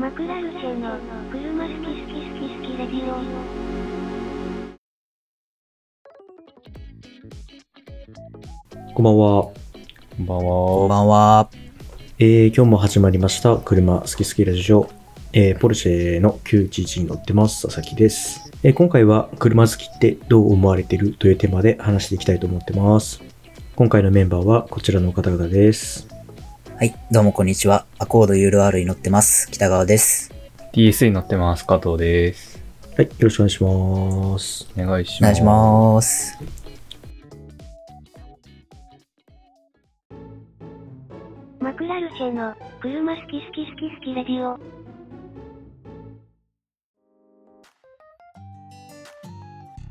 マクラルチェの車好き好き好き好きレディオこんばんは。こんばんこんばは。んは。えー、今日も始まりました。車好き好きラジオ。えー、ポルシェの911に乗ってます。佐々木です。えー、今回は車好きってどう思われてるというテーマで話していきたいと思ってます。今回のメンバーはこちらの方々です。はい、どうもこんにちは。アコード URL に乗ってます。北川です。TS に乗ってます。加藤です。はい、よろしくお願いします。お願いします。お願いします。マクラルチェの車好き好き好き好きレディオ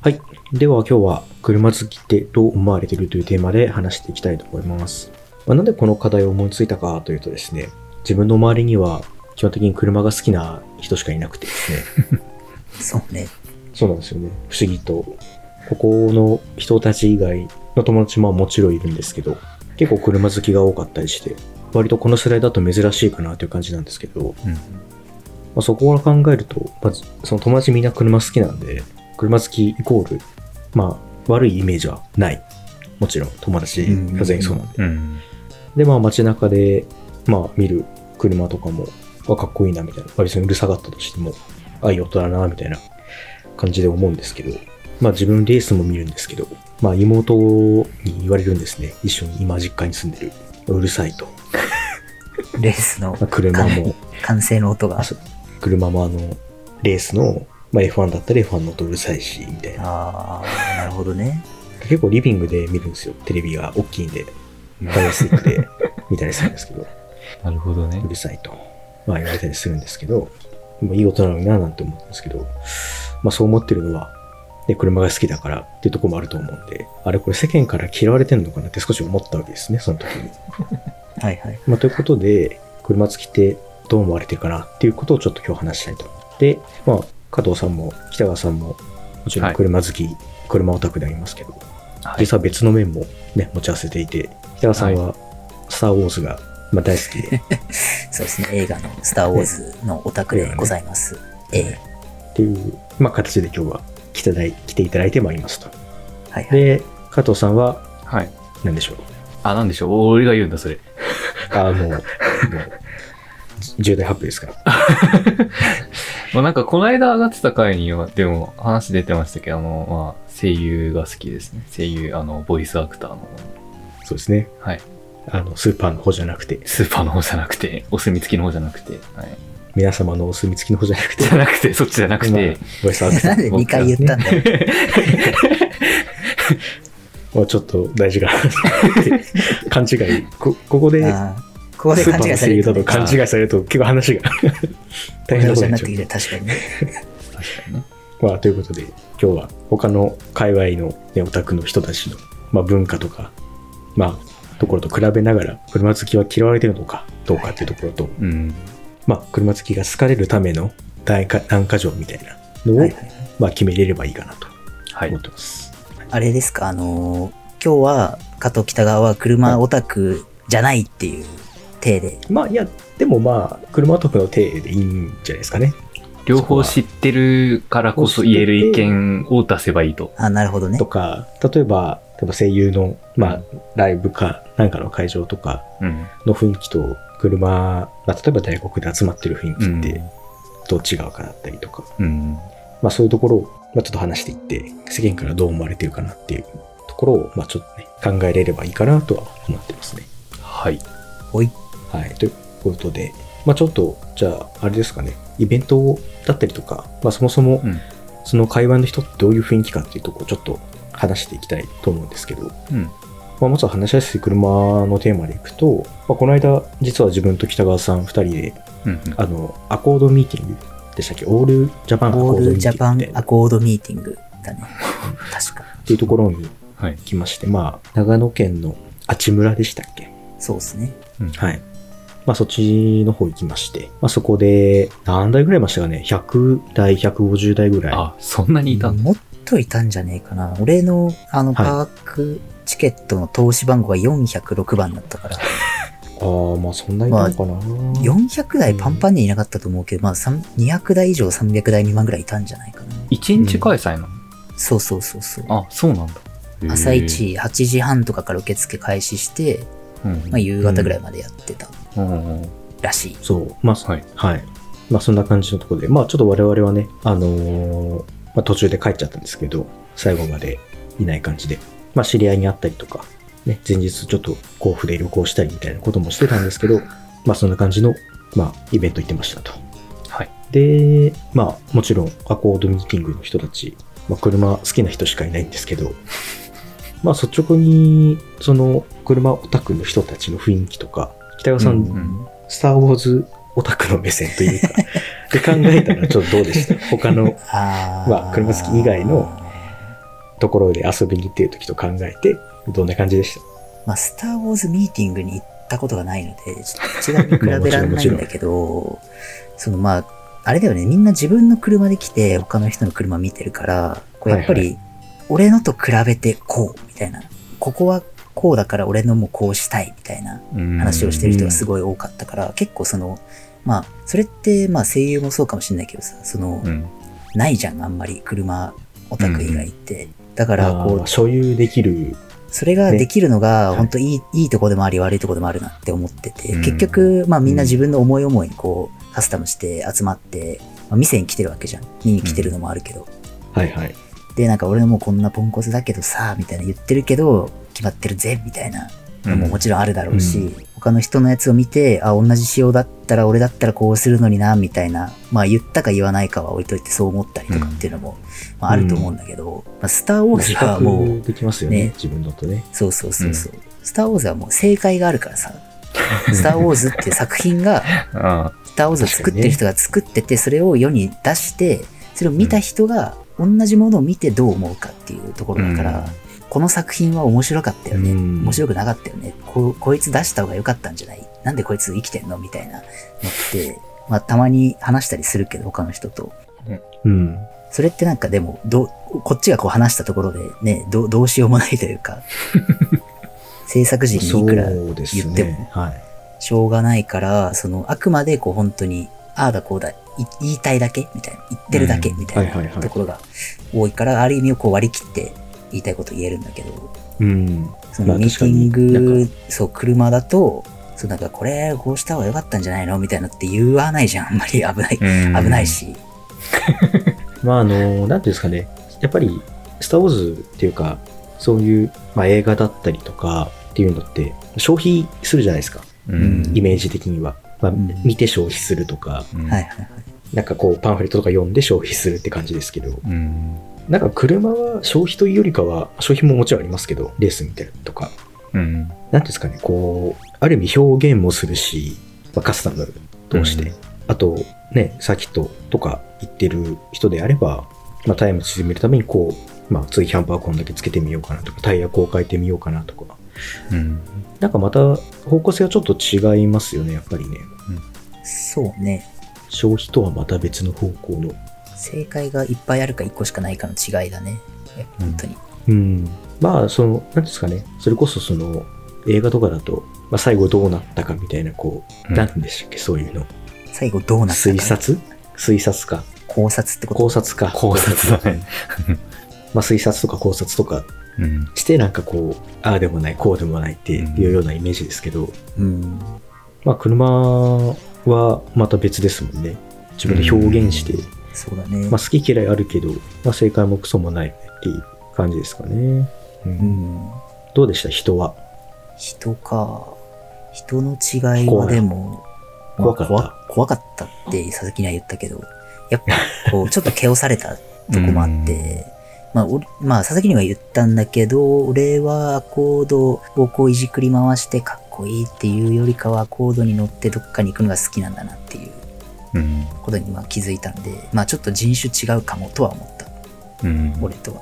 はい。では今日は車好きってどう思われてるというテーマで話していきたいと思います。まあ、なんでこの課題を思いついたかというとですね、自分の周りには基本的に車が好きな人しかいなくてですね、そうね。そうなんですよね。不思議と。ここの人たち以外の友達ももちろんいるんですけど、結構車好きが多かったりして、割とこの世代だと珍しいかなという感じなんですけど、うん。まあ、そこから考えると、まずその友達みんな車好きなんで、車好きイコール、まあ、悪いイメージはない。もちろん、友達が全員そうなんで。うん。で、まあ、街中で、まあ、見る車とかも、あ、かっこいいな、みたいな。まあ、別にうるさかったとしても、あ、いい音だな、みたいな感じで思うんですけど、まあ、自分レースも見るんですけど、まあ、妹に言われるんですね。一緒に今実家に住んでる。うるさいと。レースのまあ、車も、完成の音が車もあの、レースの、まあ、F1 だったら F1 の音うるさいし、みたいな。あー、なるほどね。結構リビングで見るんですよ。テレビが大きいんで、ダイヤスティックで見たりするんですけど、なるほどねう。るさいと、まあ言われたりするんですけど、まあ、いい音なのにななんて思うんですけど、まあそう思ってるのは、で、車が好きだからっていうところもあると思うんで、あれこれ世間から嫌われてんのかなって少し思ったわけですね、その時に。はいはい。まあということで、車好きってどう思われてるかなっていうことをちょっと今日話したいと思って、まあ加藤さんも北川さんももちろん車好き、車オタクでありますけど、はい。実は別の面もね、持ち合わせていて、北川さんは、スター・ウォーズが、まあ、大好きで、そうですね。映画のスター・ウォーズのオタクでございます。ええっていう、まあ、形で今日は来ていただい来ていただいてまいりますと。はいはい。で、加藤さんは、はい。何でしょう？あ、なんでしょう？俺が言うんだ、それ。ああ、もう、もう、重大発表ですから。まあなんか、この間上がってた回には、でも話出てましたけど、あの、まあ、声優が好きですね。声優、あの、ボイスアクターの。そうですね。はい。あの、スーパーの方じゃなくて、スーパーの方じゃなくて、お墨付きの方じゃなくて、はい。皆様のお墨付きの方じゃなくてじ、ゃなくて、そっちじゃなくまあて、ボイスアクターなんで2回言ったんだよ。はちょっと大事かなって 勘違い。こここで、ここでスーパー勘違いされるとねの声優だと勘違いされると結構話が 大変なことになってきて、確かにね。確かにね。まあ、ということで、今日は他の界隈の、ね、オタクの人たちの、まあ、文化とか、まあ、ところと比べながら、車好きは嫌われてるのかどうかっていうところと、うん。まあ、車好きが好かれるための何か条みたいなのを、はいはいはい。まあ、決めれればいいかなとはい思っ。てます。あれですか、あのー今日は加藤北川は車オタクじゃないっていう体で。まあ、いや、でもまあ、車オタクの体でいいんじゃないですかね。両方知ってるからこそ言える意見を出せばいいと。あ、なるほどねと。か、例えば、例えば声優の、まあ、ライブか、なんかの会場とかうん。の雰囲気と、車、まあ、例えば大国で集まってる雰囲気って、どう違うかだったりとか、うん。まあそういうところを、まあ、ちょっと話していって、世間からどう思われてるかなっていうところを、まあちょっとね、考えれればいいかなとは思ってますね。はい。ほい。はい。ということで、まあちょっと、じゃあ、あれですかね、イベントだったりとか、まあそもそもう、ん。その会話の人ってどういう雰囲気かっていうところをちょっと話していきたいと思うんですけど、うん。まあ、まずは話しやすい車のテーマでいくと、まあ、この間、実は自分と北川さん二人で、うん。あの、アコードミーティングでしたっけ？オールジャパンアコオールードミージャパンティングみたいなアコードミーティングだね。確か。っていうところにはい。来まして、まあ、長野県の阿智村でしたっけ？そうですね。うん。はい。まあ、そっちの方行きまして、まあ、そこで、何台ぐらいいましたかね ?100 台、150台ぐらい。あ、そんなにいたんだ。もっといたんじゃねえかな。俺の、あの、はいパークチケットの投資番号が406番だったから。ああ、まあそんなにいたのかな。400台パンパンにいなかったと思うけど、まあ3 200台以上300台未満ぐらいいたんじゃないかな。1日開催なの、そうそうそうそう。あ、そうなんだ。朝一8時半とかから受付開始して、うん。まあ、夕方ぐらいまでやってたうんうんらしい。そう。まあ、はい。はい。まあそんな感じのところで、まあちょっと我々はね、あのーまあ途中で帰っちゃったんですけど、最後までいない感じで、まあ知り合いに会ったりとか、ね、前日ちょっと甲府で旅行したりみたいなこともしてたんですけど、まあそんな感じの、まあイベント行ってましたと。はい。で、まあもちろんアコードミーティングの人たち、まあ車好きな人しかいないんですけど、まあ率直に、その車オタクの人たちの雰囲気とか、北川さん、うんうん。スター・ウォーズオタクの目線というか、で考えたらちょっとどうでした？他のまあ車好き以外のところで遊びに行ってる時と考えて、どんな感じでした？まあ、スター・ウォーズミーティングに行ったことがないので、ちょっと一概に比べられないんだけど、そのまあ、あれだよね、みんな自分の車で来て他の人の車見てるから、こうやっぱはいり、俺のと比べてこう、みたいな。ここはこうだから俺のもこうしたい、みたいなうん話をしてる人がすごい多かったから、結構その、まあ、それってまあ声優もそうかもしれないけどさ、その、うん。ないじゃん、あんまり車オタク以外って。だから、こう所有できる。それができるのが、ね本当いい、いいとこでもあり悪いとこでもあるなって思ってて、うん結局、まあみんな自分の思い思いにこう、カスタムして集まって、まあ、店に来てるわけじゃん。見に来てるのもあるけど。はいはい。で、なんか俺のもうこんなポンコツだけどさ、みたいな言ってるけど、決まってるぜ、みたいなのももちろんあるだろうし、他の人のやつを見て、あ、同じ仕様だったら俺だったらこうするのにな、みたいな、まあ言ったか言わないかは置いといてそう思ったりとかっていうのも、まああると思うんだけど、まあスターウォーズ自はもう、覚できますよね、ね。自分だとね。そうそうそうそう。スター・ウォーズはもう正解があるからさ。スター・ウォーズっていう作品が、あスター・ウォーズを作ってる人が作ってて、それを世に出して、それを見た人が同じものを見てどう思うかっていうところだから、この作品は面白かったよね。うん面白くなかったよね。ここいつ出した方が良かったんじゃない？なんでこいつ生きてんの？みたいなのって、まあたまに話したりするけど、他の人と。うん。それってなんかでも、どう、こっちがこう話したところでね、どうどうしようもないというか、制作陣にいくら言ってもね。はい。しょうがないから、その、あくまでこう本当に、ああだこうだ、い言いたいだけみたいな、言ってるだけうんみたいないところが多いから、ある意味をこう割り切って言いたいこと言えるんだけど、うん。そまあのミーティン確かにグ、そう、車だと、そう、なんかこれこうした方が良かったんじゃないの？みたいなって言わないじゃん。あんまり危ない、うん危ない。し。まああの、なんていうんですかね。やっぱり、スター・ウォーズっていうか、そういう、まあ、映画だったりとかっていうのって、消費するじゃないですか。うん。イメージ的には。まあ、ん見て消費するとか、うんはいはいはい。なんかこう、パンフレットとか読んで消費するって感じですけど、うん。なんか車は消費というよりかは、消費ももちろんありますけど、レース見たりとか、うん。なんていうんですかね、こう、ある意味表現もするし、まあ、カスタム通して、うんあと、ね、サーキットとか行ってる人であれば、まあ、タイム縮めるために、こう、まあ、次キャンパーこんだけつけてみようかなとか、タイヤこう変えてみようかなとか、うん。なんかまた方向性はちょっと違いますよね、やっぱりね。そうね。消費とはまた別の方向の。正解がいっぱいあるか一個しかないかの違いだね。本当に。うん。まあ、その、なんですかね、それこそその、映画とかだと、まあ、最後どうなったかみたいな、こう、うんなんでしたっけ、そういうの。最後どうなったか。推察？推察か。考察ってこと？考察か。考察だね。まあ、推察とか考察とかうん。して、なんかこう、ああでもない、こうでもないっていうようなイメージですけど、うん。まあ、車はまた別ですもんね。自分で表現して、そうだね。まあ、好き嫌いあるけど、まあ、正解もクソもないっていう感じですかね。う、うんん。どうでした？人は。人か。人の違いはでも、怖かったまあ怖怖かったって佐々木には言ったけど、やっぱこう、ちょっと毛をされたとこもあって、まあ、俺まあ、佐々木には言ったんだけど、俺はアコードをこういじくり回してかっこいいっていうよりかはアコードに乗ってどっかに行くのが好きなんだなっていううん。ことにまあ気づいたんで、まあちょっと人種違うかもとは思った。うん。俺とは。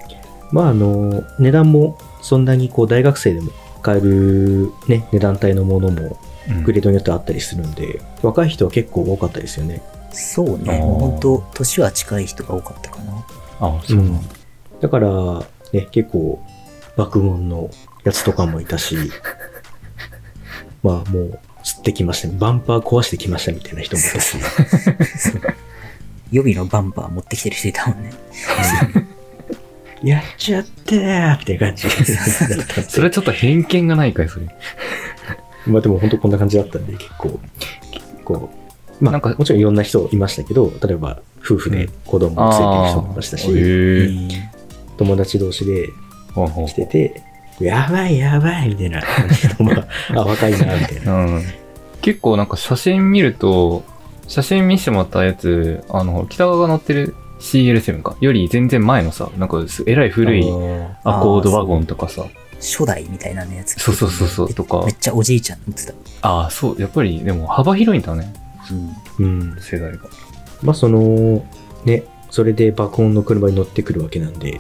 まあ、あの、値段もそんなにこう、大学生でも買えるね、値段帯のものもうんグレードによってあったりするんで、若い人は結構多かったですよね。そうね、本当年は近い人が多かったかな。あ、そうなんだ。だから、ね、結構、爆音のやつとかもいたし、まあもう、釣ってきました、バンパー壊してきましたみたいな人もいた。し、予備のバンパー持ってきてる人いたもんね。やっちゃったーみたいな感じ。だったんでそれちょっと偏見がないかい、それ。まあでも本当こんな感じだったんで、結構、結構、まあなんかもちろんいろんな人いましたけど、例えば夫婦で子供を連れてる人もいましたし、へえ。友達同士で来てて、やばいやばいみたいな あ、あ、若いな、みたいな。うん。結構なんか写真見ると、写真見せてもらったやつ、あの、北川が乗ってる CL7 か。より全然前のさ、なんかすえらい古いアコードワゴンとかさ。初代みたいなねやつ。そうそうそうそう。とかめっ。ちゃおじいちゃん乗ってた。ああ、そう。やっぱりでも幅広いんだね。うん。うん。世代が。まあその、ね、それで爆音の車に乗ってくるわけなんで、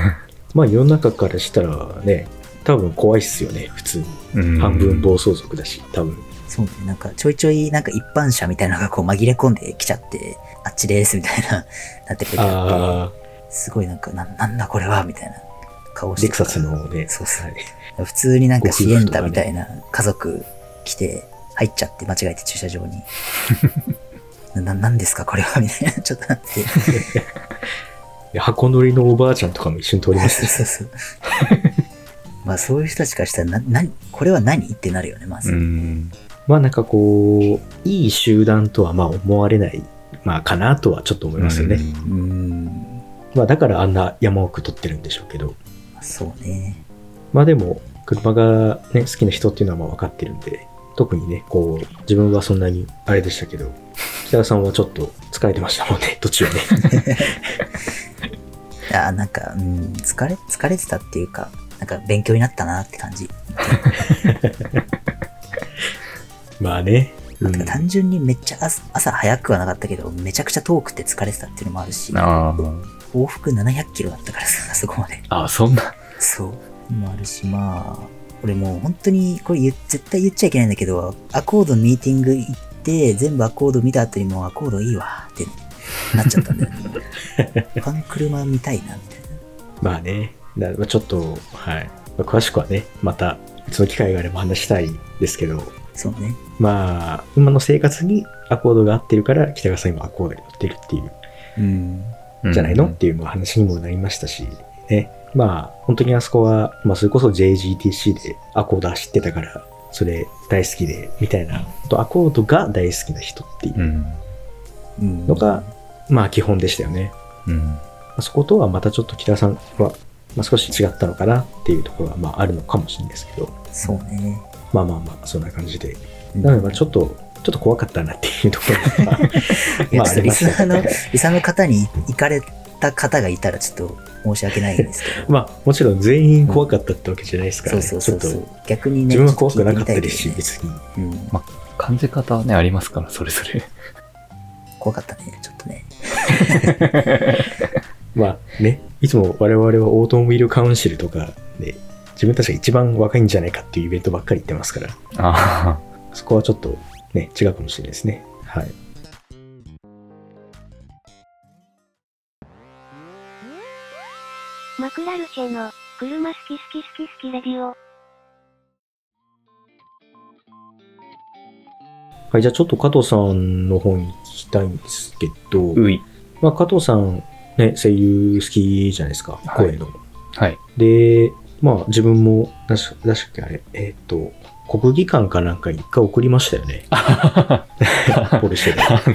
まあ世の中からしたらね、多分怖いっすよね、普通に。うん半分暴走族だし、多分。そうね。なんかちょいちょいなんか一般車みたいなのがこう紛れ込んできちゃって、あっちですみたいな、なってくるああ、すごいなんか、ななんだこれはみたいな顔してレクサスのね、そうそうはい普通になんかシエンタみたいな家族来て、入っちゃって間違えて駐車場に。な、なんですかこれはみたいな、ちょっとなって。いや箱乗りのおばあちゃんとかも一緒に通りましたしそうそう。まあそういう人たちからしたら、な、な、これは何ってなるよね、まず。うん。まあなんかこう、いい集団とはまあ思われない、まあかなとはちょっと思いますよね。うーん。まあだからあんな山奥取ってるんでしょうけど。そうね。まあでも、車がね、好きな人っていうのはまあ分かってるんで、特にね、こう、自分はそんなにあれでしたけど、北田さんはちょっと疲れてましたもんね、途中ね。あ、なんか、うん、疲れ、疲れてたっていうか、なんか勉強になったなって感じ。まあね。うん単純にめっちゃ朝朝早くはなかったけど、めちゃくちゃ遠くて疲れてたっていうのもあるし、あ往復700キロだったからさ、そこまで。あ。あ、そんな。そう。もあるし、まあ、俺もう本当に、これ絶対言っちゃいけないんだけど、アコードのミーティング行って、全部アコード見た後にもうアコードいいわってなっちゃったんだよね。他の車見たいな、みたいな。まあね。ちょっと、はい。まあ詳しくはね、また、その機会があれば話したいですけど、そうね。まあ、今の生活にアコードが合ってるから、北川さん今アコードに乗ってるっていう、うん。じゃないの、っていうまあ話にもなりましたし、ね。まあ、本当にあそこは、まあ、それこそ JGTC でアコード走ってたから、それ大好きで、みたいな、とアコードが大好きな人っていううんうん。のが、まあ基本でしたよね。うん。まあそことはまたちょっと北田さんは、まあ、少し違ったのかなっていうところはまああるのかもしれないですけど、そうね。まあまあまあ、そんな感じで。うんなので、まあちょっと、ちょっと怖かったなっていうところが、まあリスナーの、リスナーの方に行かれた方がいたらちょっと申し訳ないんですけど。まあもちろん全員怖かったってわけじゃないですからそうね。そうそうそうちょっと。逆にね。自分は怖くなかったですし、別に。うん。感じ方はね、ありますから、それぞれ。怖かったね、ちょっとね。まあね、いつも我々はオートモビールカウンシルとかね、自分たちが一番若いんじゃないかっていうイベントばっかり行ってますから、あそこはちょっとね、違うかもしれないですね。はい。マクラルチェの、車好き好き好き好きレディオ。はい、じゃあちょっと加藤さんの方に聞きたいんですけど、あ。うい。まあ加藤さん、ね、声優好きじゃないですか、はい声の。はい。で、まあ自分も、なし、だしっけあれ、えっ、と、国技館かなんかに一回送りましたよね。ポルシェで。あの、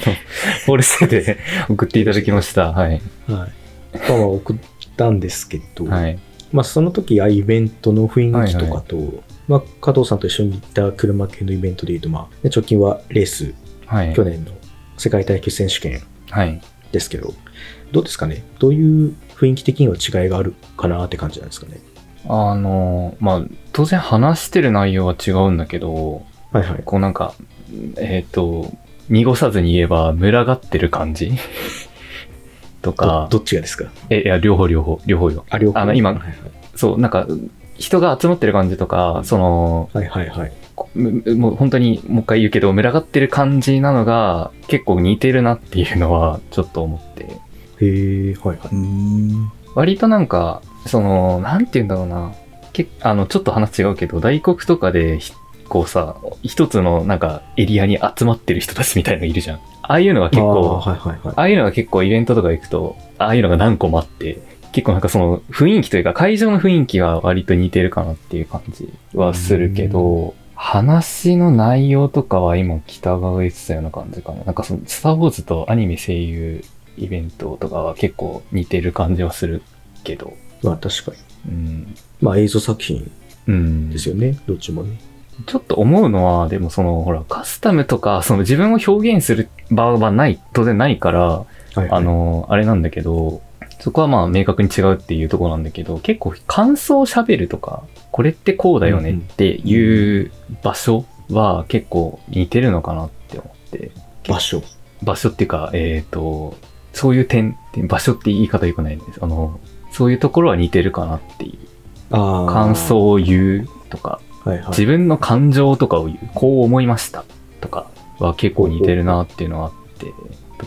ポルシェで送っていただきました。はい。はい。まあまあ送ったんですけど、はい。まあその時あイベントの雰囲気とかと、まあ加藤さんと一緒に行った車系のイベントでいうと、まあ、ね直近はレース、はい。去年の世界耐久選手権はい。ですけど、どうですかね？どういう雰囲気的には違いがあるかなって感じなんですかね？あの、まあ、当然話してる内容は違うんだけど、はいはい。こうなんか、えっ、と、濁さずに言えば、群がってる感じ？とどか、どっちがですか？え、いや、両方両方、両方よ。あ、両方。あの今はいはい。そう、なんか、人が集まってる感じとか、その、はいはいはい。もう本当にもう一回言うけど、群がってる感じなのが結構似てるなっていうのはちょっと思って。へえ、はいはうーん。割となんか、その、なんて言うんだろうな。けあの、ちょっと話違うけど、大黒とかでひ構さ、一つのなんかエリアに集まってる人たちみたいなのいるじゃん。ああいうのが結構、あーはいはいはい。ああいうのが結構イベントとか行くと、ああいうのが何個もあって、結構なんかその雰囲気というか会場の雰囲気は割と似てるかなっていう感じはするけど、話の内容とかは今北川が言ってたような感じかな。なんかそのスターウォーズとアニメ声優イベントとかは結構似てる感じはするけど、まあ確かに。うん。まあ映像作品うん。ですよね、どっちもね。ちょっと思うのは、でもその、ほら、カスタムとか、その自分を表現する場はない、当然ないから、はいはいあ、の、あれなんだけど、そこはまあ明確に違うっていうところなんだけど、結構感想を喋るとか、これってこうだよねっていう場所は結構似てるのかなって思って、場所。場所っていうか、えっ、と、そういう点、場所って言い方良くないんです。あの、そういうところは似てるかなっていう。感想を言うとか、はいはい。自分の感情とかを言う、こう思いましたとかは結構似てるなっていうのはあって、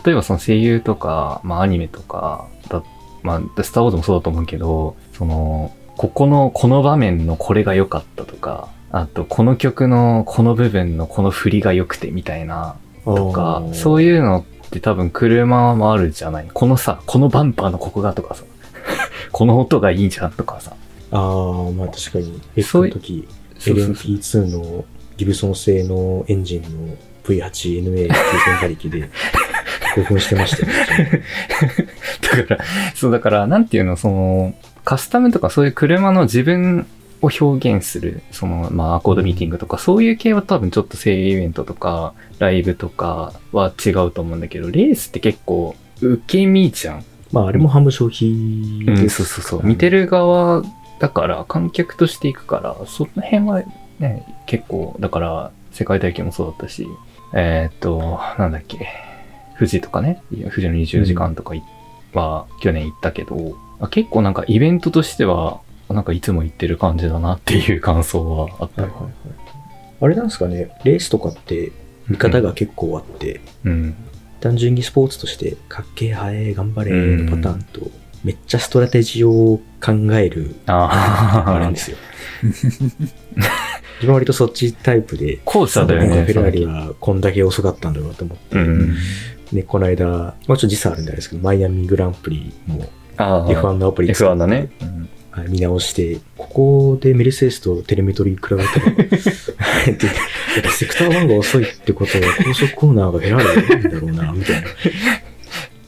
例えばその声優とか、まあアニメとか、だまあ、スターウォーズもそうだと思うけど、その、ここの、この場面のこれが良かったとか、あと、この曲のこの部分のこの振りが良くてみたいな、とか、そういう。のって多分車もあるじゃない。このさ、このバンパーのここがとかさ、この音がいいんじゃんとかさ。ああ、まあ確かに。F の時、そうそうそう LMP2 のギブソン製のエンジンの V8NA9000 馬力で 興奮してました。だから、そうだから、なんていうの、その、カスタムとかそういう車の自分を表現する、その、まあ、アコードミーティングとか、そういう系は多分ちょっと声優イベントとか、ライブとかは違うと思うんだけど、レースって結構、受け身じゃん。まああれもハム消費うん、です。そうそうそう。見てる側だから、観客としていくから、その辺はね、結構、だから、世界大会もそうだったし、えーっと、なんだっけ、富士とかね、富士の24時間とかいは、去年行ったけど、あ結構なんかイベントとしては、なんかいつも行ってる感じだなっていう感想はあった。はいはいはい。あれなんですかね、レースとかって見方が結構あって、うん。単純にスポーツとして、かっけえ、速え、頑張れうんのパターンと、めっちゃストラテジーを考える、ああ、あるんですよ。自分は割とそっちタイプで、後者だよね。フェラーリはこんだけ遅かったんだろうと思って、うん。ね、この間、まあちょっと時差あるんであれですけど、マイアミグランプリもああ、F1 のアプリ F1 だね。うんはい見直して、ここでメルセデスとテレメトリー比べたら、やっぱセクター1が遅いってことは高速コーナーがフェラーリがいいんだろうな、みたいな。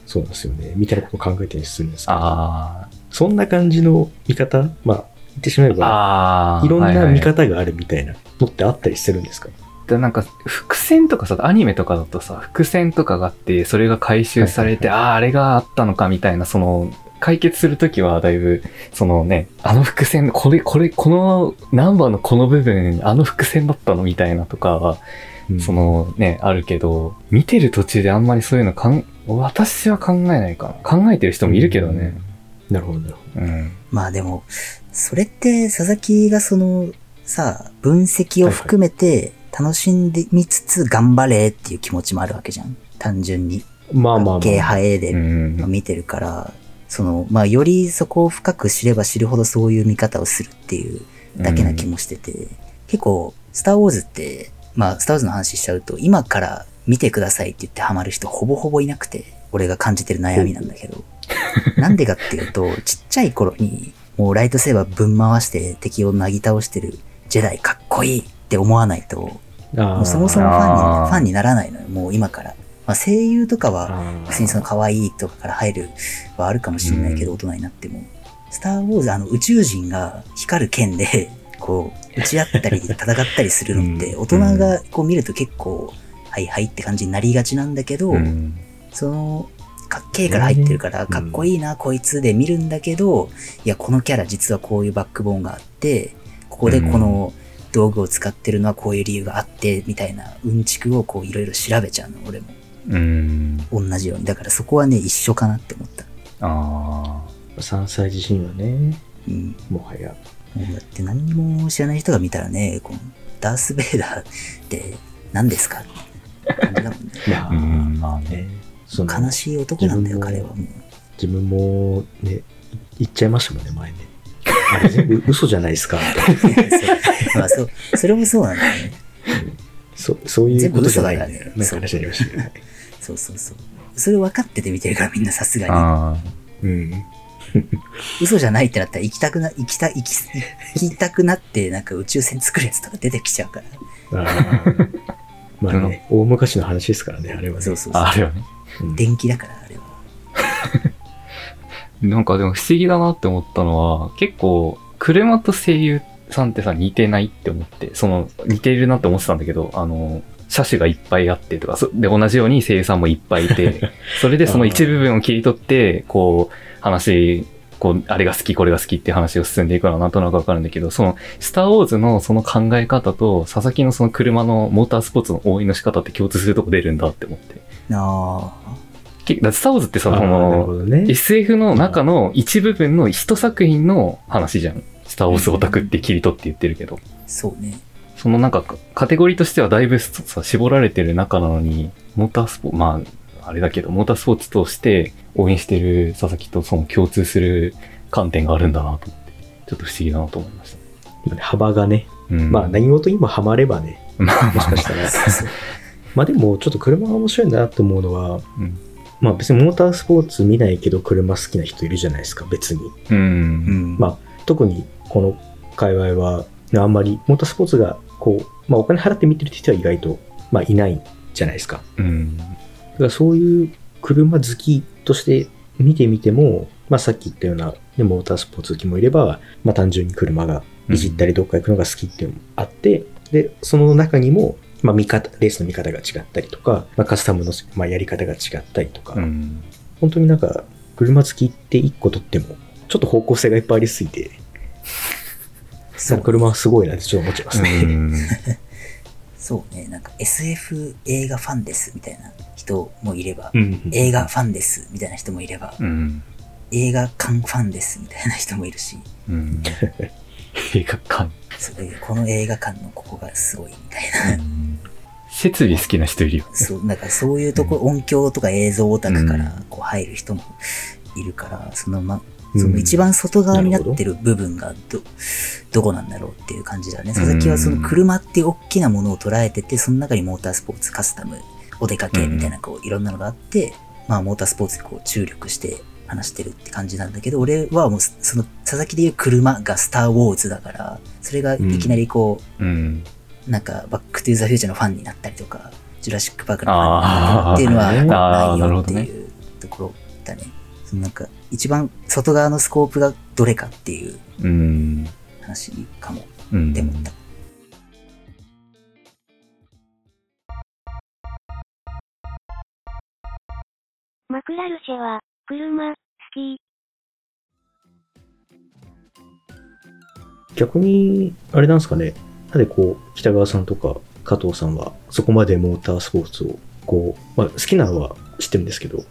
そうなんですよね。みたいなことを考えたりするんですけど、あそんな感じの見方まあ、言ってしまえあ、ば。いろんはいはない見方があるみたいなのってあったりするんですか？でなんか、伏線とかさ、アニメとかだとさ、伏線とかがあって、それが回収されて、はいああ、あれがあったのかみたいな、その、解決するときはだいぶ、そのね、あの伏線、これ、これ、この、ナンバーのこの部分、あの伏線だったのみたいなとかは、うんそのね、あるけど、見てる途中であんまりそういうのかん、私は考えないかな。考えてる人もいるけどね。。うんなるほど、なるほうん。まあでも、それって佐々木がその、さ、分析を含めて楽しんでみつつ頑張れっていう気持ちもあるわけじゃん。単純に。ど。まあまあまあ。経ハエうでん。見てるから、その、まあよりそこを深く知れば知るほどそういう見方をするっていうだけな気もしてて、結構、スターウォーズって、まあ、スターウォーズの話しちゃうと、今から見てくださいって言ってハマる人ほぼほぼいなくて、俺が感じてる悩みなんだけど。なんでかっていうと、ちっちゃい頃に、もうライトセーバーぶん回して敵をなぎ倒してるジェダイかっこいいって思わないと、もうそもそもファンにファンにならないのよ、もう今から。まあ、声優とかは、あー。普通にその可愛いとかから入るはあるかもしれないけど、大人になっても。スター・ウォーズ、あの宇宙人が光る剣で、こう、打ち合ったり戦ったりするのって、うん。大人がこう見ると結構、はいはいって感じになりがちなんだけど、うん。その、かっけえから入ってるから、うん。かっこいいな、こいつで見るんだけど、いや、このキャラ実はこういうバックボーンがあって、ここでこの道具を使ってるのはこういう理由があって、みたいなうんちくをこういろいろ調べちゃうの、俺も。うん。同じように。だからそこはね、一緒かなって思った。あ3歳自身はね、うん。もはや。だって何にも知らない人が見たらね、このダース・ベイダーって何ですか？って感じだもんね。まあ。うん、まあね。悲しい男なんだよ、彼はもう。自分もね、い言っちゃいましたもんね、前ね。あれ全部嘘じゃないですか。まあそう、それもそうなんだよね。そそういうことじゃないみたいな全部嘘だからなんか話ありましたけどね。そうそうそう。それ分かってて見てるからみんなさすがに。あうん。嘘じゃないってなったら行きたくな、行きた、行き、行きたくなってなんか宇宙船作るやつとか出てきちゃうから。あーまあね、大昔の話ですからね、あれはね。あ。そうそうそう。あるよね。うん電気だから、あれは。なんかでも不思議だなって思ったのは、結構、車と声優さんってさ、似てないって思って、その、似てるなって思ってたんだけど、あの、車種がいっぱいあってとか、そで、同じように声優さんもいっぱいいて、それでその一部分を切り取って、こう、話、こう、あれが好き、これが好きって話を進んでいくのはなんとなくわかるんだけど、その、スターウォーズのその考え方と、佐々木のその車のモータースポーツの応援の仕方って共通するとこ出るんだって思って。ああ。けだスターウォーズってそのね。SF の中の一部分の一作品の話じゃん。スター・ウォーズオタクって切り取って言ってるけど。そうね。そのなんかカテゴリーとしてはだいぶさ絞られてる中なのに、モータースポーツ、まあ、あれだけど、モータースポーツとして応援してる佐々木とその共通する観点があるんだなと思って、ちょっと不思議だなと思いました。幅がね、うん、まあ何事にもハマればね、まあもしかしたら。まあでもちょっと車が面白いなって思うのは、うんまあ別にモータースポーツ見ないけど車好きな人いるじゃないですか、別に。うん。うん。まあ特にこの界隈は、あんまりモータースポーツがこう、まあお金払って見てる人は意外と、まあいないじゃないですか。うん。だからそういう車好きとして見てみても、まあさっき言ったような、ね、モータースポーツ好きもいれば、まあ単純に車がいじったりどっか行くのが好きっていうのもあって、で、その中にも、まあ見方、レースの見方が違ったりとか、まあカスタムの、まあ、やり方が違ったりとか、うん。本当になんか、車好きって一個とっても、ちょっと方向性がいっぱいありすぎて、そう車はすごいなってちょっと思っちゃいますね。うん そうね。なんか SF 映画ファンですみたいな人もいれば、うん映画ファンですみたいな人もいれば、うん。映画館ファンですみたいな人もいるし、うん。映画館。この映画館のここがすごいみたいな。設備好きな人いるよ。そう、なんかそういうとこ、音響とか映像オタクからこう入る人もいるから、そのま、その一番外側になってる部分がど、ど。こなんだろうっていう感じだね。佐々木はその車っていう大きなものを捉えてて、その中にモータースポーツ、カスタム、お出かけみたいなこういろんなのがあって、まあモータースポーツにこう注力して話してるって感じなんだけど、俺はもうその佐々木でいう車がスターウォーズだから、それがいきなりこう、うん。なんか、バックトゥーザフューチャーのファンになったりとか、ジュラシックパークのファンになったりとかっていうのはないよっていうところだね。そのなんか、一番外側のスコープがどれかっていううん。話かもうん。って思った。マクラルシェは、車、好き。逆に、あれなんですかね。なんでこう、北川さんとか加藤さんは、そこまでモータースポーツを、こう、まあ好きなのは知ってるんですけど、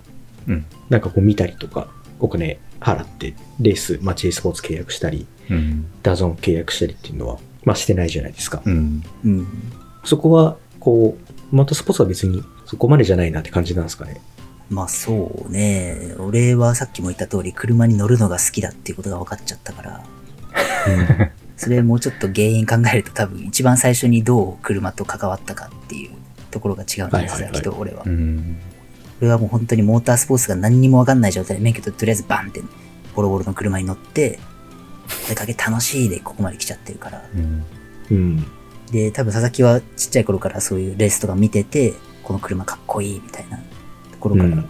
うん。なんかこう見たりとか、お金払って、レース、まあ J スポーツ契約したり、うん。ダゾン契約したりっていうのは、まあしてないじゃないですか。うん。うん。そこは、こう、モータースポーツは別にそこまでじゃないなって感じなんですかね。まあそうね。俺はさっきも言った通り、車に乗るのが好きだっていうことが分かっちゃったから、それもうちょっと原因考えると多分一番最初にどう車と関わったかっていうところが違うんですよ、きっと俺はう。ん。俺はもう本当にモータースポーツが何にもわかんない状態で免許取ってとりあえずバンってボロボロの車に乗って、お出かけ楽しいでここまで来ちゃってるから。うん。うん。で、多分佐々木はちっちゃい頃からそういうレースとか見てて、この車かっこいいみたいなところからうん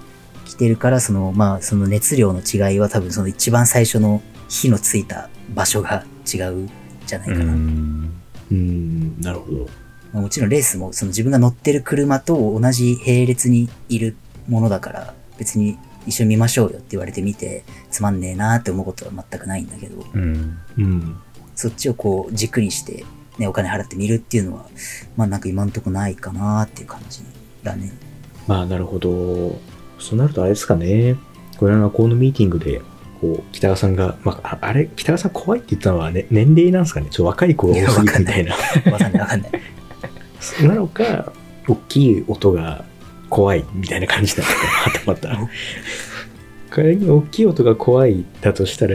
来てるから、その、まあ、その熱量の違いは多分その一番最初の火のついた場所が違うんじゃないうかな。ん。うん、なるほど。まあもちろんレースもその自分が乗ってる車と同じ並列にいるものだから別に一緒に見ましょうよって言われてみてつまんねえなーって思うことは全くないんだけどうん。うん。そっちをこう軸にしてねお金払って見るっていうのはまあなんか今んとこないかなーっていう感じだね。まあ、なるほど。そうなるとあれですかね。これはこのミーティングで、こう、北川さんが、まあ、ああれ、北川さん怖いって言ったのは、ね、年齢なんですかね？ちょっと若い子が多すぎるみたいな。わかんない わかんない。なのか、大きい音が怖いみたいな感じなのか、はたまた。仮に大きい音が怖いだとしたら、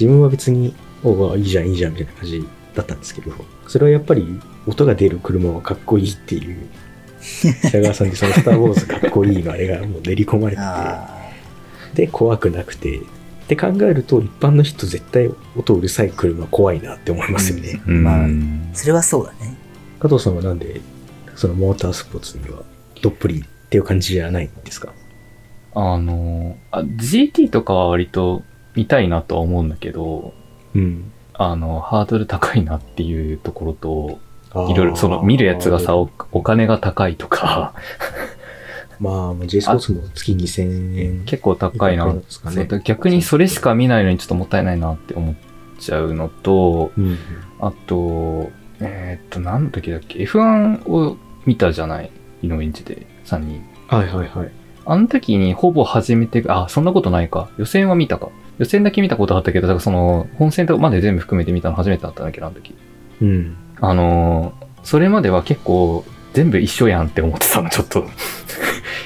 自分は別に、おういいじゃん、いいじゃん、みたいな感じだったんですけど、それはやっぱり音が出る車はかっこいいっていう、北川さんでそのスター・ウォーズかっこいいのあれがもう練り込まれてあて、で、怖くなくて、って考えると、一般の人絶対音うるさい車怖いなって思いますよね。うんまああ、それはそうだね。加藤さんはなんで、そのモータースポーツにはどっぷりっていう感じじゃないんですか？あの、あ GT とかは割と見たいなとは思うんだけど、うん。あの、ハードル高いなっていうところと、いろいろ、その見るやつがさ、おお金が高いとか、まあ、もう J スポーツも月2000円。結構高いな。ですかねそうだ逆にそれしか見ないのにちょっともったいないなって思っちゃうのと、うん。あと、えーっと、何の時だっけ ?F1 を見たじゃない？井上んちで、3人。はいはいはい。あの時にほぼ初めて、あ、そんなことないか。予選は見たか。予選だけ見たことあったけど、だからその、本戦とかまで全部含めて見たの初めてだったんだけど、あの時。うん。あのーそれまでは結構、全部一緒やんって思ってたの、ちょっと。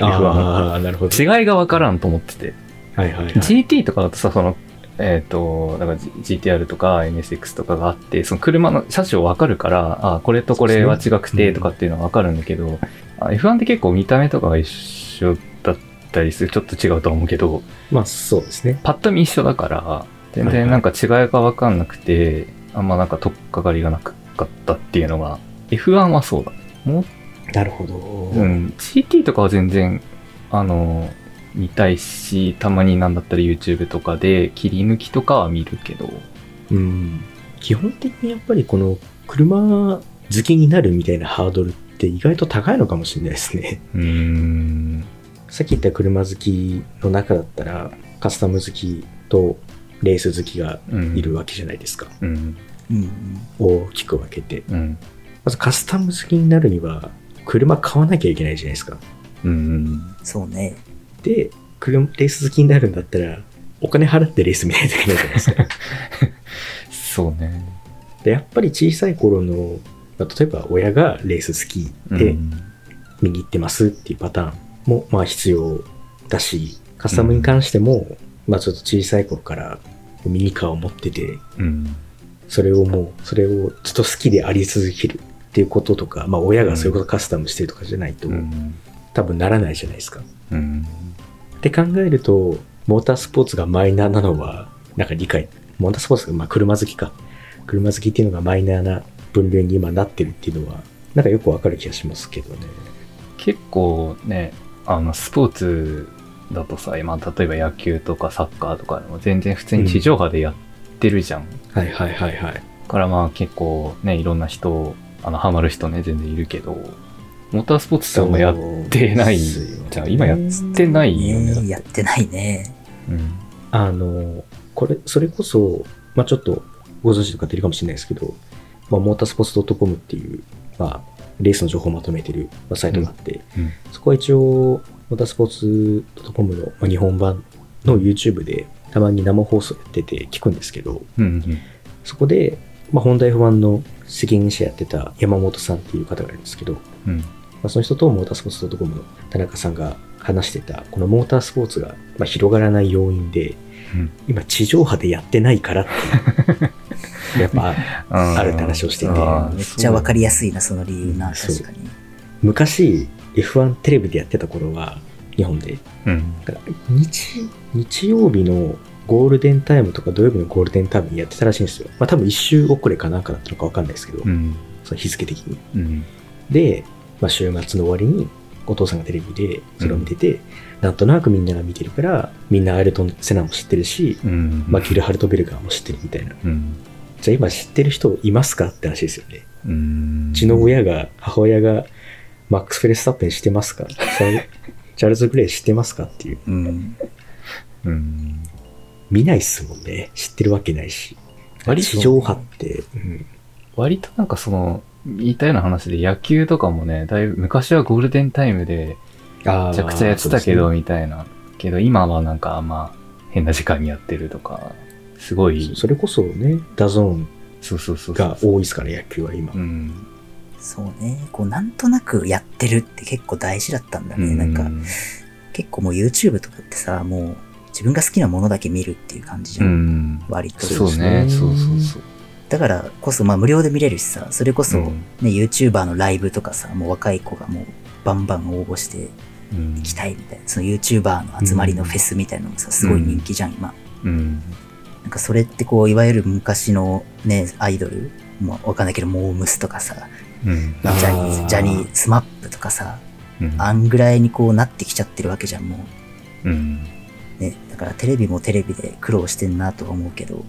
ああ、なるほど。違いがわからんと思ってて。はいはいはい。GT とかだとさ、その、えっ、と、だから G- GTR とか NSX とかがあって、その車の車種わかるから、あ、これとこれは違くてとかっていうのはわかるんだけど、あ F1 って結構見た目とかが一緒だったりする、ちょっと違うとは思うけど、まあそうですね。パッと見一緒だから、全はいはい然なんか違いがわかんなくて、あんまなんか取っかかりがなかったっていうのが、F1 はそうだ。もなるほど。う、うん、GT とかは全然、あの、見たいし、たまになんだったら YouTube とかで切り抜きとかは見るけど、うん。基本的にやっぱりこの車好きになるみたいなハードルって意外と高いのかもしれないですね。うーん、さっき言った車好きの中だったら、カスタム好きとレース好きがうん、いるわけじゃないですか。うん、うん。大きく分けて。うん、まずカスタム好きになるには、車買わなきゃいけないじゃないですか。うん、そうね。で、車、レース好きになるんだったら、お金払ってレース見ないといけないじゃないですか。そうね。で、やっぱり小さい頃の、まあ例えば親がレース好きでうん見に行ってますっていうパターンも、まあ必要だし、カスタムに関しても、まあちょっと小さい頃からミニカーを持ってて、うん、それをもう、それをずっと好きであり続けるっていうこととか、まあ親がそういうことカスタムしてるとかじゃないと、うん、多分ならないじゃないですか。うん、って考えると、モータースポーツがマイナーなのは、なんか理解。モータースポーツが、まあ車好きか。車好きっていうのがマイナーな分類に今なってるっていうのは、なんかよくわかる気がしますけどね。結構ね、あの、スポーツだとさ、今、例えば野球とかサッカーとかでも全然普通に地上波でやってるじゃん。はいはいはいはい。だからまあ結構ね、いろんな人、あの、ハマる人ね、全然いるけど、モータースポーツってあんまやってないじゃん。今やってないよね。やってないね。うん。あの、これ、それこそ、まあちょっとご存知の方いるかもしれないですけど、まあ、モータースポーツ .com っていう、まあ、レースの情報をまとめてる、まあ、サイトがあって、うんそこは一応、モータースポーツ .com の、まあ、日本版の YouTube でたまに生放送やってて聞くんですけど、うんうん。そこで、まあ、ホンダ F1 の責任者やってた山本さんっていう方がいるんですけど、まうん。あ、その人とモータースポーツ .com の田中さんが話してた、このモータースポーツが、まあ、広がらない要因で、うん今地上波でやってないからっていう、やっぱあるって話をしててめっちゃわかりやすいな、その理由な。確かに。昔 F1 テレビでやってた頃は日本でうん。だから日日曜日のゴールデンタイムとか土曜日のゴールデンタイムにやってたらしいんですよ。まあ多分一周遅れかなんかだったのかわかんないですけど、うん。その日付的に。うん。で、まあ、週末の終わりにお父さんがテレビでそれを見てて、なんとなくみんなが見てるから、みんなアイルトン・セナも知ってるし、うん。マキル・ハルトベルガーも知ってるみたいな。うん。じゃあ今知ってる人いますかって話ですよね。うん。うちの親が、母親がマックス・フェレスタッペン知ってますか？チャルチャールズ・グレイ知ってますか？っていう。うん。うん。見ないっすもんね。知ってるわけないし。割と地上波って、うん、割となんかその、言いたような話で野球とかもね、だいぶ昔はゴールデンタイムであめちゃくちゃやってたけど、みたいな。けど今はなんかまあ変な時間にやってるとか、すごいそれこそね、 DAZN そうそうそう。が多いですから、野球は今。うん。そうね。こう、なんとなくやってるって結構大事だったんだね。なんか、結構もう YouTube とかってさ、もう自分が好きなものだけ見るっていう感じじゃん。うん。割と。そうね。そうそうそう。だからこそ、まあ無料で見れるしさ、それこそ、うんね、YouTuber のライブとかさ、もう若い子がもうバンバン応募してうん行きたいみたいな、その YouTuber の集まりのフェスみたいなのがさ、すごい人気じゃん、今。うん。なんかそれってこう、いわゆる昔のね、アイドル、もうわかんないけど、モームスとかさ、うん。ジャニーズ、ジャニーズ、スマップとかさ、うんあんぐらいにこうなってきちゃってるわけじゃん、もうん。う。ね、だからテレビもテレビで苦労してんなとは思うけど、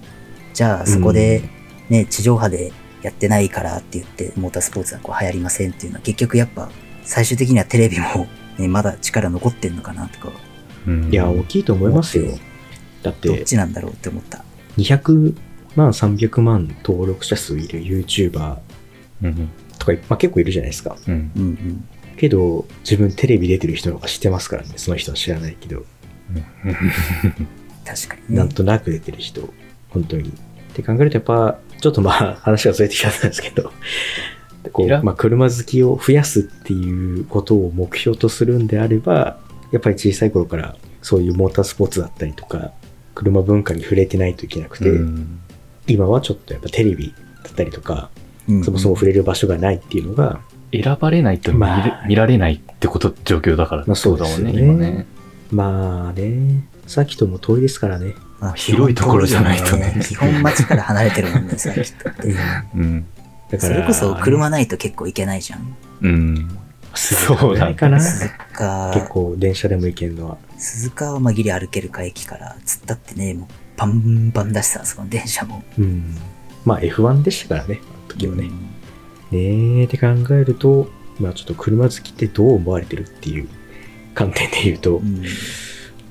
じゃあそこで、ね、地上波でやってないからって言って、モータースポーツはこう流行りませんっていうのは、結局やっぱ、最終的にはテレビも、ね、まだ力残ってんのかなとか、うん。いや、大きいと思いますよ。だっ、どってちなんだろうって思った。200万、300万登録者数いる YouTuber うん。とか、まあ、結構いるじゃないですか。うん。うんうん。けど、自分テレビ出てる人の方が知ってますからね。その人は知らないけど、確かにね。なんとなく出てる人、本当に。って考えると、やっぱ、ちょっとまあ、話がずれてきちゃったんですけど、こう、まあ、車好きを増やすっていうことを目標とするんであれば、やっぱり小さい頃からそういうモータースポーツだったりとか、車文化に触れてないといけなくて、うん今はちょっとやっぱテレビだったりとか、うんうんそもそも触れる場所がないっていうのが、選ばれないと見れ,、まあ見られないってこと、状況だから。まあそうだもんね、今ね。まあね、さっきとも遠いですからね。まあ広いところじゃないとね基本街から離れてるもんね、さっきと。うん。だから、それこそ車ないと結構行けないじゃん。うん。そうだかな。鈴鹿、結構電車でも行けるのは。鈴鹿はまぎり歩けるか駅から、つったってね、もうパンパンだしさ、そこの電車も。うん。まあ F1 でしたからね、あの時はね。うんねえって考えると、まあちょっと車好きってどう思われてるっていう観点で言うと、うん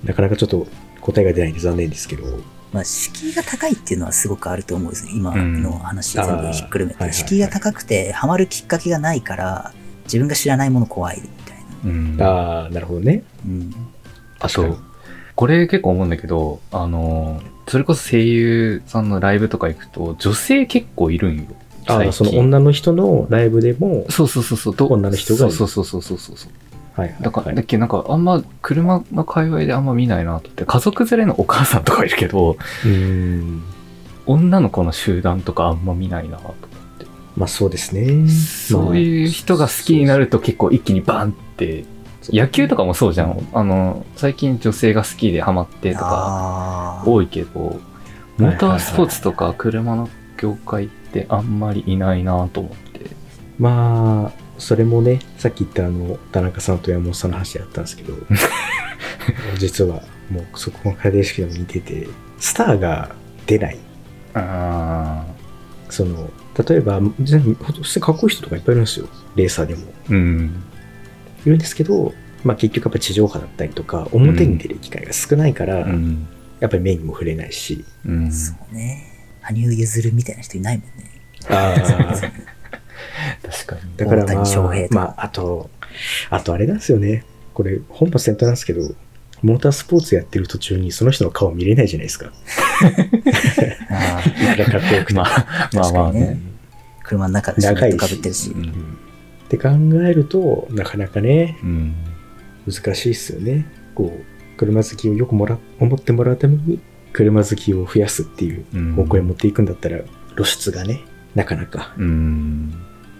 なかなかちょっと答えが出ないんで残念ですけど、まあ、敷居が高いっていうのはすごくあると思うんですよ。今の話うん全部ひっくるめて。敷居が高くて、ハマるきっかけがないから、自分が知らないもの怖いみたいな。うん。ああ、なるほどね。うん。あと、これ結構思うんだけど、あの、それこそ声優さんのライブとか行くと、女性結構いるんよ。ああ、最近その女の人のライブでも、そうそうそうそう。ど女の人がそうそうそうそうそうそう。はい。だから、だっけなんかあんま車の界隈であんま見ないなと思って、家族連れのお母さんとかいるけど、うーん。女の子の集団とかあんま見ないなと思って。まあそうですね。そういう人が好きになると結構一気にバンって、野球とかもそうじゃん。あの、最近女性が好きでハマってとか。多いけど、モータースポーツとか車の業界ってあんまりいないなと思って。まあ、それもね、さっき言ったあの、田中さんと山本さんの話だったんですけど、実はもうそこの家庭式でも似てて、スターが出ない。あその、例えば、全然普通にかっこいい人とかいっぱいいるんですよ。レーサーでも。ーうん。いるんですけど、まあ結局やっぱ地上波だったりとか、表に出る機会が少ないから、うん。やっぱり目にも触れないし。うん。そうね。羽生結弦みたいな人いないもんね。あ 確かに。だからまあ、まあ、あと、あとあれなんですよね。これ、本末転倒なんですけど、モータースポーツやってる途中にその人の顔見れないじゃないですか。あなんかかっこよくて。まあ、まあまあね。ー車の中でかぶってるしう。ん。って考えると、なかなかね、うん。難しいですよね。こう、車好きをよくもら、思ってもらうために、車好きを増やすっていううん方向に持っていくんだったら、露出がね、なかなか。うん。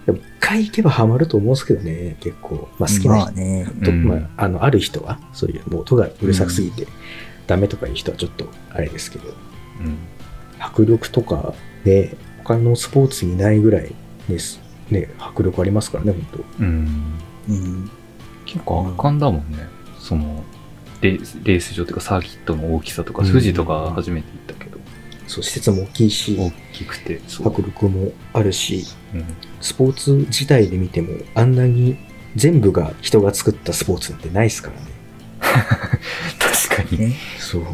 でも、一回行けばハマると思うんですけどね、結構。まあ好きな人まあね。と、うんまあ、あの、ある人は、そういう、もう音がうるさくすぎて、ダメとかいう人はちょっと、あれですけど、うん。迫力とか、ね、他のスポーツにないぐらいです、ね、迫力ありますからね、本うん。うん。結構圧巻だもんね。その、レースレース場というかサーキットの大きさとか、うん富士とか初めて行ったけそう、施設も大きいし、大きくて、そう。迫力もあるし、うん。スポーツ自体で見ても、あんなに全部が人が作ったスポーツなんてないですからね。確かに。ね。そう。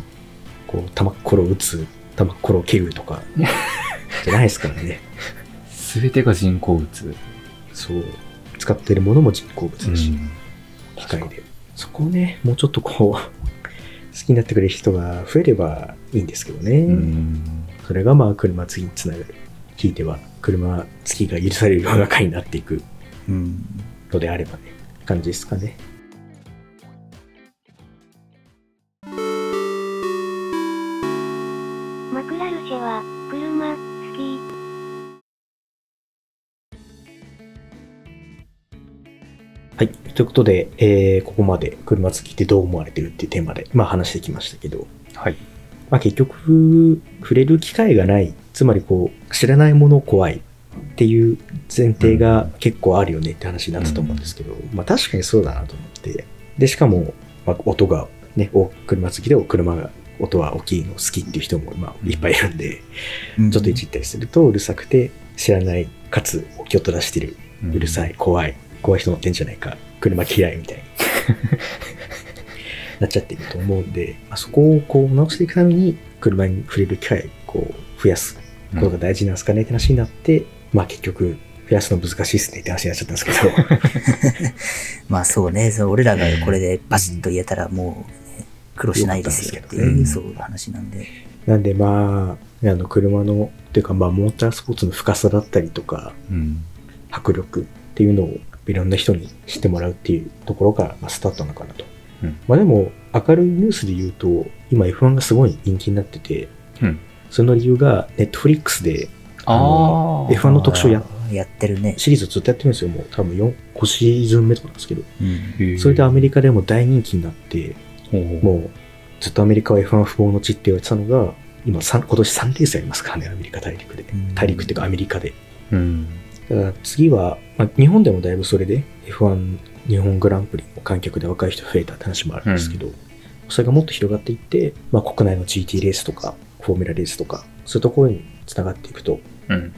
こう、玉っころ打つ、玉っころ蹴るとか、じゃないですからね。すべてが人工物。そう。使ってるものも人工物だし、うん機械で。そこをね、もうちょっとこう、好きになってくれる人が増えればいいんですけどね。うん。それがまあ車好きにつながる。ひいては車好きが許される世の中になっていくうん。のであればね、感じですかね。ということで、えーここまで車好きってどう思われてるっていうテーマで、まあ話してきましたけど、はい。まあ結局、触れる機会がない、つまりこう、知らないもの怖いっていう前提が結構あるよねって話になったと思うんですけど、まあ確かにそうだなと思って、で、しかも、まあ、音がね、お車好きでお車が、音は大きいの好きっていう人もまあいっぱいいるんで、うん。ちょっといじったりするとうるさくて、知らない、かつ大きい音出してる、うるさい、怖い、怖い人乗ってんじゃないか、車嫌いみたいに。なっちゃってると思うんで、まあ、そこをこう直していくために、車に触れる機会をこう増やすことが大事なんですかねって話になって、まあ結局、増やすの難しいっすねって話になっちゃったんですけど、まあそうね、そう俺らがこれでバシッと言えたらもう、ね、苦労しないですよっていう、そういう話なんで。なんでまあ、あの車の、っていうかまあモータースポーツの深さだったりとか、うん。迫力っていうのをいろんな人に知ってもらうっていうところから、まあ、スタートなのかなと。うんまあでも、明るいニュースで言うと、今 F1 がすごい人気になってて、うんその理由が Netflix であのあ。F1 の特集や、やってるね。シリーズずっとやってるんですよ。もう多分4、5シーズン目とかなんですけど。うん。それでアメリカでも大人気になって、リももうずっとアメリカは F1 不毛の地って言われてたのが、今三今年3レースやりますからね、アメリカ大陸でうん。大陸っていうかアメリカで。う。うん。だから次は、まあ、日本でもだいぶそれで F1 日本グランプリの観客で若い人増えたって話もあるんですけど、それがもっと広がっていって、まあ、国内の GT レースとかフォーミュラレースとかそういうところにつながっていくとうん。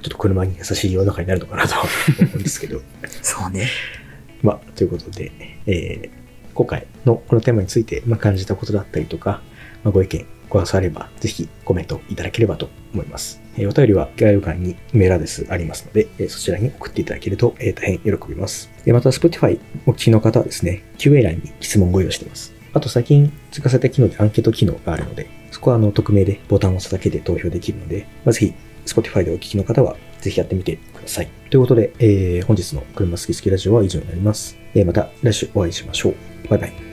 ちょっと車に優しい世の中になるのかなとは 思うんですけどそうね。まあということで、えー今回のこのテーマについて、まあ、感じたことだったりとか、まあ、ご意見ご感想あればぜひコメントいただければと思います。えお便りは概要欄にメールアドレスありますので、えそちらに送っていただけると、え大変喜びます。えまた Spotify お聞きの方はですね、QA 欄に質問ご用意しています。あと最近追加された機能でアンケート機能があるので、そこはあの匿名でボタンを押すだけで投票できるので、まあ、ぜひ Spotify でお聞きの方はぜひやってみてください。ということで、えー本日の車好き好きラジオは以上になります。えーまた来週お会いしましょう。バイバイ。